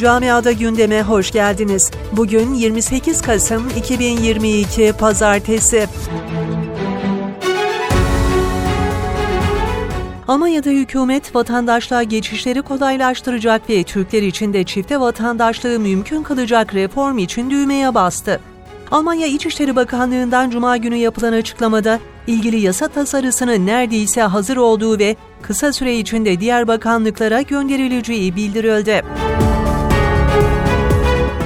Camiada gündeme hoş geldiniz. Bugün 28 Kasım 2022 Pazartesi. Almanya'da hükümet vatandaşlığa geçişleri kolaylaştıracak ve Türkler için de çifte vatandaşlığı mümkün kılacak reform için düğmeye bastı. Almanya İçişleri Bakanlığı'ndan Cuma günü yapılan açıklamada ilgili yasa tasarısının neredeyse hazır olduğu ve kısa süre içinde diğer bakanlıklara gönderileceği bildirildi.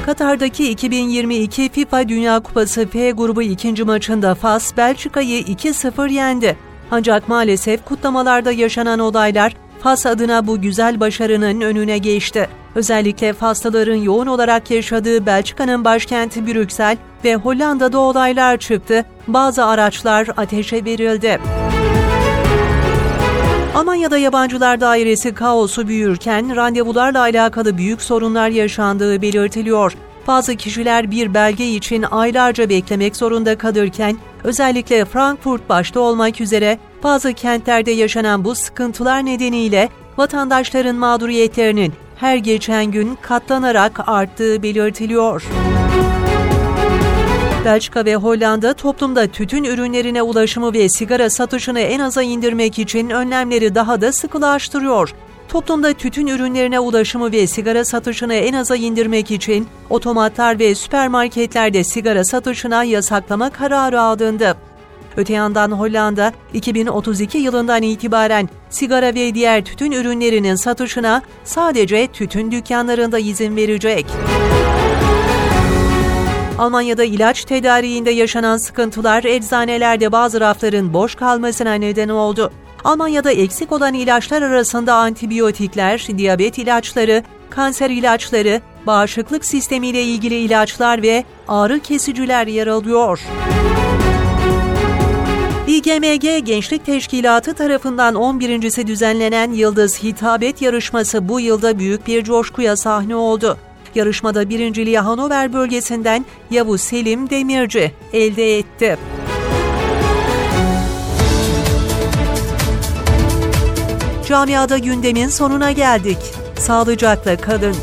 Katar'daki 2022 FIFA Dünya Kupası F grubu ikinci maçında Fas, Belçika'yı 2-0 yendi. Ancak maalesef kutlamalarda yaşanan olaylar Fas adına bu güzel başarının önüne geçti. Özellikle Faslıların yoğun olarak yaşadığı Belçika'nın başkenti Brüksel ve Hollanda'da olaylar çıktı, bazı araçlar ateşe verildi. Almanya'da yabancılar dairesi kaosu büyürken randevularla alakalı büyük sorunlar yaşandığı belirtiliyor. Bazı kişiler bir belge için aylarca beklemek zorunda kalırken özellikle Frankfurt başta olmak üzere bazı kentlerde yaşanan bu sıkıntılar nedeniyle vatandaşların mağduriyetlerinin her geçen gün katlanarak arttığı belirtiliyor. Belçika ve Hollanda toplumda tütün ürünlerine ulaşımı ve sigara satışını en aza indirmek için önlemleri daha da sıkılaştırıyor. Toplumda tütün ürünlerine ulaşımı ve sigara satışını en aza indirmek için otomatlar ve süpermarketlerde sigara satışına yasaklama kararı alındı. Öte yandan Hollanda 2032 yılından itibaren sigara ve diğer tütün ürünlerinin satışına sadece tütün dükkanlarında izin verecek. Almanya'da ilaç tedariğinde yaşanan sıkıntılar eczanelerde bazı rafların boş kalmasına neden oldu. Almanya'da eksik olan ilaçlar arasında antibiyotikler, diyabet ilaçları, kanser ilaçları, bağışıklık sistemiyle ilgili ilaçlar ve ağrı kesiciler yer alıyor. İGMG Gençlik Teşkilatı tarafından 11.si düzenlenen Yıldız Hitabet Yarışması bu yılda büyük bir coşkuya sahne oldu. Yarışmada birinciliği Hanover bölgesinden Yavuz Selim Demirci elde etti. Camiada gündemin sonuna geldik. Sağlıcakla kalın.